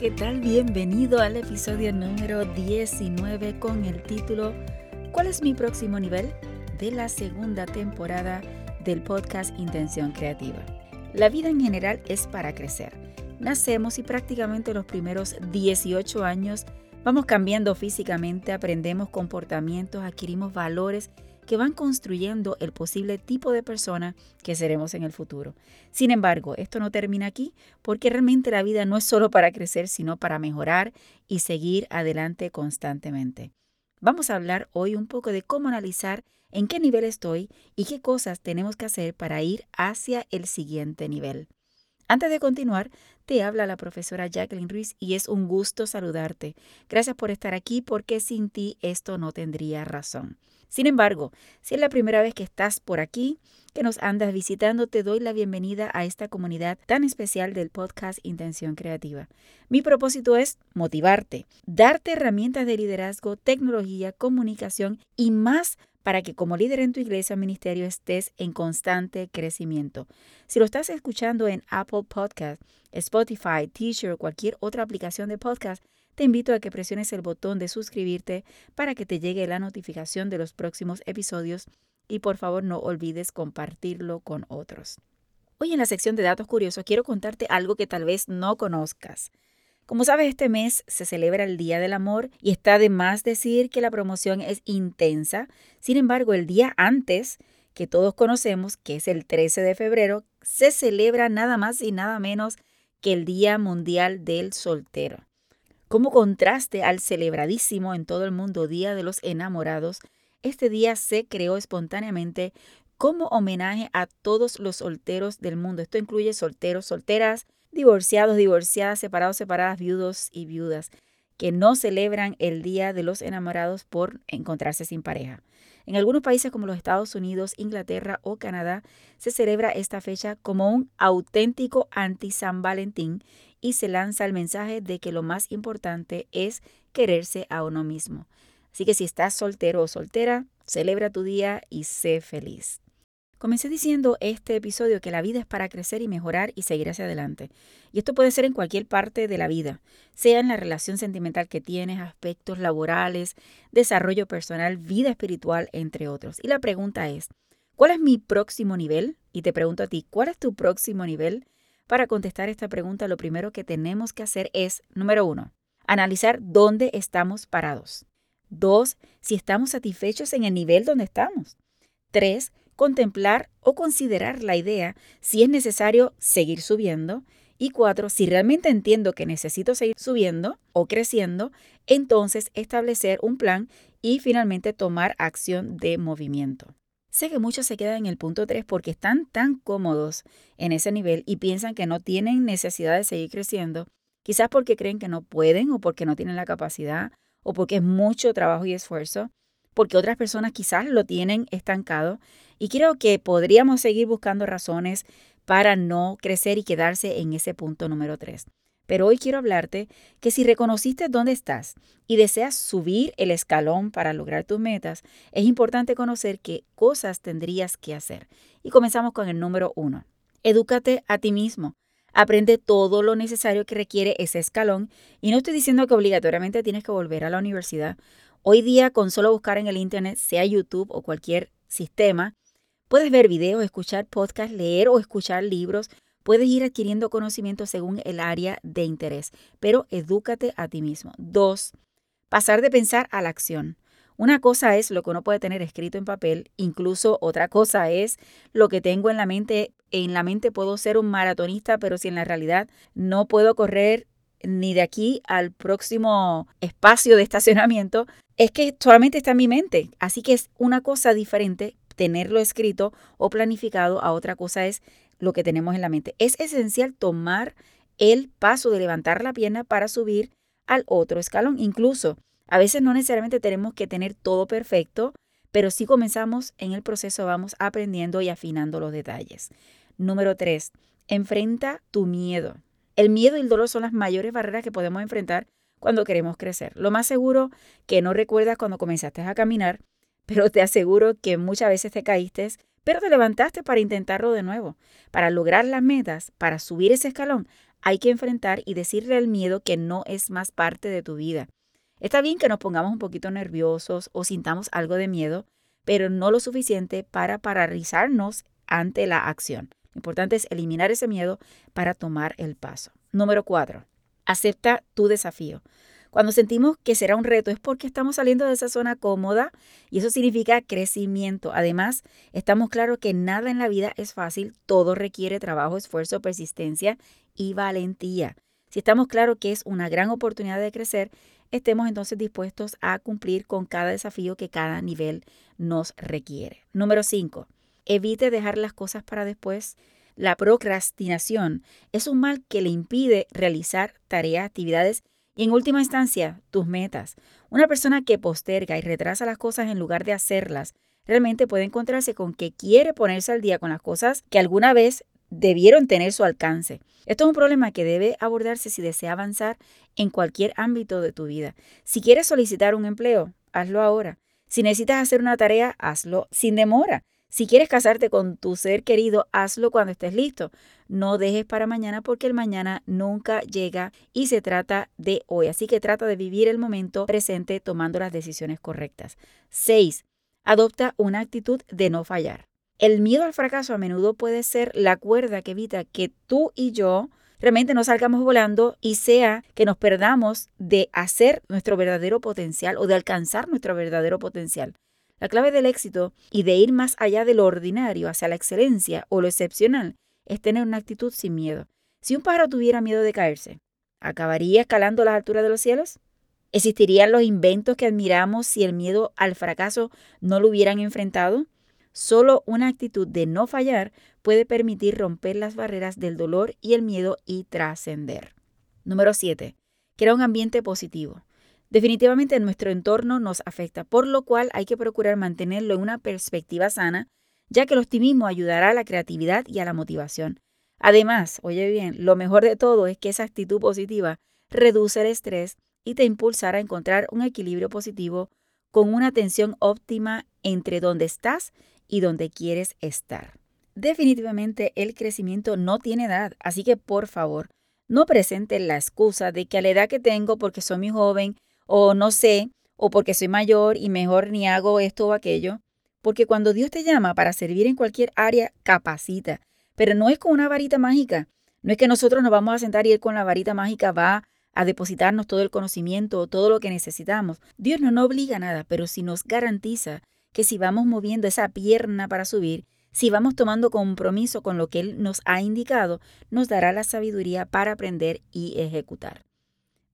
¿qué tal? Bienvenido al episodio número 19 con el título ¿Cuál es mi próximo nivel? De la segunda temporada del podcast Intención Creativa. La vida en general es para crecer. Nacemos y prácticamente los primeros 18 años vamos cambiando físicamente, aprendemos comportamientos, adquirimos valores que van construyendo el posible tipo de persona que seremos en el futuro. Sin embargo, esto no termina aquí porque realmente la vida no es solo para crecer, sino para mejorar y seguir adelante constantemente. Vamos a hablar hoy un poco de cómo analizar en qué nivel estoy y qué cosas tenemos que hacer para ir hacia el siguiente nivel. Antes de continuar, te habla la profesora Jacqueline Ruiz y es un gusto saludarte. Gracias por estar aquí porque sin ti esto no tendría razón. Sin embargo, si es la primera vez que estás por aquí, que nos andas visitando, te doy la bienvenida a esta comunidad tan especial del podcast Intención Creativa. Mi propósito es motivarte, darte herramientas de liderazgo, tecnología, comunicación y más para que como líder en tu iglesia o ministerio estés en constante crecimiento. Si lo estás escuchando en Apple Podcast, Spotify, Teacher o cualquier otra aplicación de podcast, te invito a que presiones el botón de suscribirte para que te llegue la notificación de los próximos episodios y por favor no olvides compartirlo con otros. Hoy en la sección de datos curiosos quiero contarte algo que tal vez no conozcas. Como sabes, este mes se celebra el Día del Amor y está de más decir que la promoción es intensa. Sin embargo, el día antes, que todos conocemos, que es el 13 de febrero, se celebra nada más y nada menos que el Día Mundial del Soltero. Como contraste al celebradísimo en todo el mundo Día de los Enamorados, este día se creó espontáneamente como homenaje a todos los solteros del mundo. Esto incluye solteros, solteras, divorciados, divorciadas, separados, separadas, viudos y viudas, que no celebran el Día de los Enamorados por encontrarse sin pareja. En algunos países como los Estados Unidos, Inglaterra o Canadá se celebra esta fecha como un auténtico anti-San Valentín y se lanza el mensaje de que lo más importante es quererse a uno mismo. Así que si estás soltero o soltera, celebra tu día y sé feliz. Comencé diciendo este episodio que la vida es para crecer y mejorar y seguir hacia adelante. Y esto puede ser en cualquier parte de la vida, sea en la relación sentimental que tienes, aspectos laborales, desarrollo personal, vida espiritual, entre otros. Y la pregunta es, ¿cuál es mi próximo nivel? Y te pregunto a ti, ¿cuál es tu próximo nivel? Para contestar esta pregunta, lo primero que tenemos que hacer es, número uno, analizar dónde estamos parados. Dos, si estamos satisfechos en el nivel donde estamos. Tres, contemplar o considerar la idea si es necesario seguir subiendo. Y cuatro, si realmente entiendo que necesito seguir subiendo o creciendo, entonces establecer un plan y finalmente tomar acción de movimiento. Sé que muchos se quedan en el punto 3 porque están tan cómodos en ese nivel y piensan que no tienen necesidad de seguir creciendo, quizás porque creen que no pueden o porque no tienen la capacidad o porque es mucho trabajo y esfuerzo, porque otras personas quizás lo tienen estancado y creo que podríamos seguir buscando razones para no crecer y quedarse en ese punto número 3. Pero hoy quiero hablarte que si reconociste dónde estás y deseas subir el escalón para lograr tus metas, es importante conocer qué cosas tendrías que hacer. Y comenzamos con el número uno. Edúcate a ti mismo. Aprende todo lo necesario que requiere ese escalón. Y no estoy diciendo que obligatoriamente tienes que volver a la universidad. Hoy día, con solo buscar en el Internet, sea YouTube o cualquier sistema, puedes ver videos, escuchar podcasts, leer o escuchar libros Puedes ir adquiriendo conocimiento según el área de interés, pero edúcate a ti mismo. Dos, pasar de pensar a la acción. Una cosa es lo que uno puede tener escrito en papel, incluso otra cosa es lo que tengo en la mente. En la mente puedo ser un maratonista, pero si en la realidad no puedo correr ni de aquí al próximo espacio de estacionamiento, es que solamente está en mi mente. Así que es una cosa diferente tenerlo escrito o planificado a otra cosa es lo que tenemos en la mente. Es esencial tomar el paso de levantar la pierna para subir al otro escalón. Incluso, a veces no necesariamente tenemos que tener todo perfecto, pero si comenzamos en el proceso vamos aprendiendo y afinando los detalles. Número 3. Enfrenta tu miedo. El miedo y el dolor son las mayores barreras que podemos enfrentar cuando queremos crecer. Lo más seguro que no recuerdas cuando comenzaste a caminar, pero te aseguro que muchas veces te caíste, pero te levantaste para intentarlo de nuevo. Para lograr las metas, para subir ese escalón, hay que enfrentar y decirle al miedo que no es más parte de tu vida. Está bien que nos pongamos un poquito nerviosos o sintamos algo de miedo, pero no lo suficiente para paralizarnos ante la acción. Lo importante es eliminar ese miedo para tomar el paso. Número cuatro, acepta tu desafío. Cuando sentimos que será un reto es porque estamos saliendo de esa zona cómoda y eso significa crecimiento. Además, estamos claros que nada en la vida es fácil, todo requiere trabajo, esfuerzo, persistencia y valentía. Si estamos claros que es una gran oportunidad de crecer, estemos entonces dispuestos a cumplir con cada desafío que cada nivel nos requiere. Número 5. Evite dejar las cosas para después. La procrastinación es un mal que le impide realizar tareas, actividades y en última instancia tus metas. Una persona que posterga y retrasa las cosas en lugar de hacerlas realmente puede encontrarse con que quiere ponerse al día con las cosas que alguna vez debieron tener su alcance. Esto es un problema que debe abordarse si desea avanzar en cualquier ámbito de tu vida. Si quieres solicitar un empleo, hazlo ahora. Si necesitas hacer una tarea, hazlo sin demora. Si quieres casarte con tu ser querido, hazlo cuando estés listo. No dejes para mañana porque el mañana nunca llega y se trata de hoy. Así que trata de vivir el momento presente tomando las decisiones correctas. 6. Adopta una actitud de no fallar. El miedo al fracaso a menudo puede ser la cuerda que evita que tú y yo realmente no salgamos volando y sea que nos perdamos de hacer nuestro verdadero potencial o de alcanzar nuestro verdadero potencial. La clave del éxito y de ir más allá de lo ordinario hacia la excelencia o lo excepcional es tener una actitud sin miedo. Si un pájaro tuviera miedo de caerse, ¿acabaría escalando las alturas de los cielos? ¿Existirían los inventos que admiramos si el miedo al fracaso no lo hubieran enfrentado? Solo una actitud de no fallar puede permitir romper las barreras del dolor y el miedo y trascender. Número 7. Crea un ambiente positivo. Definitivamente nuestro entorno nos afecta, por lo cual hay que procurar mantenerlo en una perspectiva sana, ya que el optimismo ayudará a la creatividad y a la motivación. Además, oye bien, lo mejor de todo es que esa actitud positiva reduce el estrés y te impulsará a encontrar un equilibrio positivo con una atención óptima entre donde estás y donde quieres estar. Definitivamente el crecimiento no tiene edad, así que por favor, no presenten la excusa de que a la edad que tengo porque soy muy joven o no sé, o porque soy mayor y mejor ni hago esto o aquello, porque cuando Dios te llama para servir en cualquier área, capacita, pero no es con una varita mágica, no es que nosotros nos vamos a sentar y Él con la varita mágica va a depositarnos todo el conocimiento o todo lo que necesitamos. Dios no nos obliga a nada, pero si nos garantiza que si vamos moviendo esa pierna para subir, si vamos tomando compromiso con lo que Él nos ha indicado, nos dará la sabiduría para aprender y ejecutar.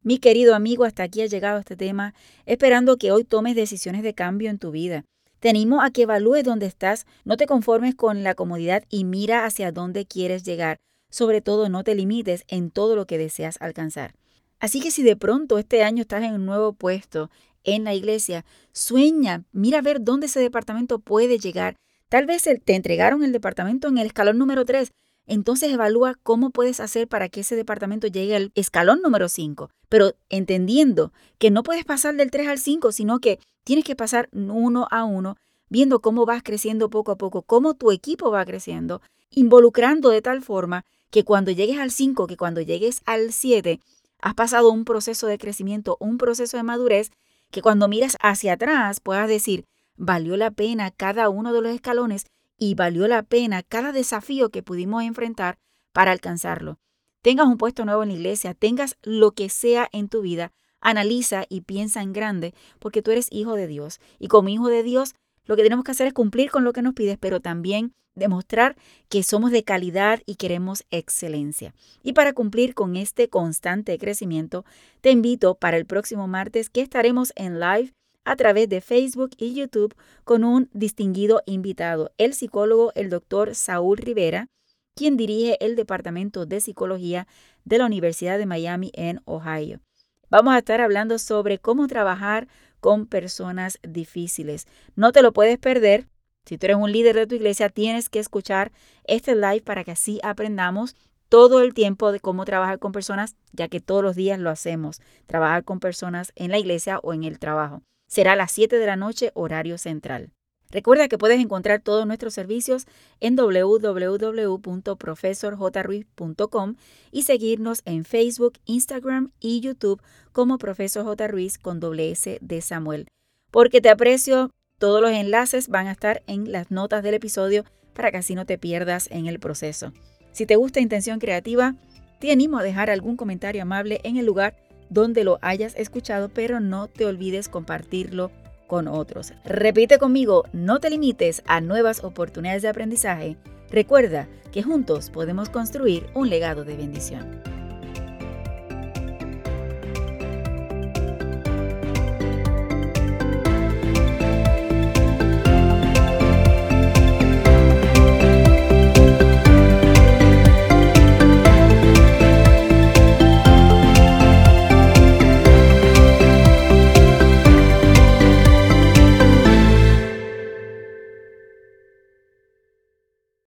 Mi querido amigo, hasta aquí ha llegado este tema, esperando que hoy tomes decisiones de cambio en tu vida. Te animo a que evalúes dónde estás, no te conformes con la comodidad y mira hacia dónde quieres llegar. Sobre todo, no te limites en todo lo que deseas alcanzar. Así que si de pronto este año estás en un nuevo puesto, en la iglesia. Sueña, mira a ver dónde ese departamento puede llegar. Tal vez te entregaron el departamento en el escalón número 3. Entonces evalúa cómo puedes hacer para que ese departamento llegue al escalón número 5. Pero entendiendo que no puedes pasar del 3 al 5, sino que tienes que pasar uno a uno, viendo cómo vas creciendo poco a poco, cómo tu equipo va creciendo, involucrando de tal forma que cuando llegues al 5, que cuando llegues al 7, has pasado un proceso de crecimiento, un proceso de madurez que cuando miras hacia atrás puedas decir, valió la pena cada uno de los escalones y valió la pena cada desafío que pudimos enfrentar para alcanzarlo. Tengas un puesto nuevo en la iglesia, tengas lo que sea en tu vida, analiza y piensa en grande, porque tú eres hijo de Dios. Y como hijo de Dios, lo que tenemos que hacer es cumplir con lo que nos pides, pero también demostrar que somos de calidad y queremos excelencia. Y para cumplir con este constante crecimiento, te invito para el próximo martes que estaremos en live a través de Facebook y YouTube con un distinguido invitado, el psicólogo, el doctor Saúl Rivera, quien dirige el Departamento de Psicología de la Universidad de Miami en Ohio. Vamos a estar hablando sobre cómo trabajar con personas difíciles. No te lo puedes perder. Si tú eres un líder de tu iglesia, tienes que escuchar este live para que así aprendamos todo el tiempo de cómo trabajar con personas, ya que todos los días lo hacemos, trabajar con personas en la iglesia o en el trabajo. Será a las 7 de la noche, horario central. Recuerda que puedes encontrar todos nuestros servicios en www.profesorjruiz.com y seguirnos en Facebook, Instagram y YouTube como Profesor J. Ruiz con doble S de Samuel. Porque te aprecio, todos los enlaces van a estar en las notas del episodio para que así no te pierdas en el proceso. Si te gusta Intención Creativa, te animo a dejar algún comentario amable en el lugar donde lo hayas escuchado, pero no te olvides compartirlo con otros. Repite conmigo, no te limites a nuevas oportunidades de aprendizaje. Recuerda que juntos podemos construir un legado de bendición.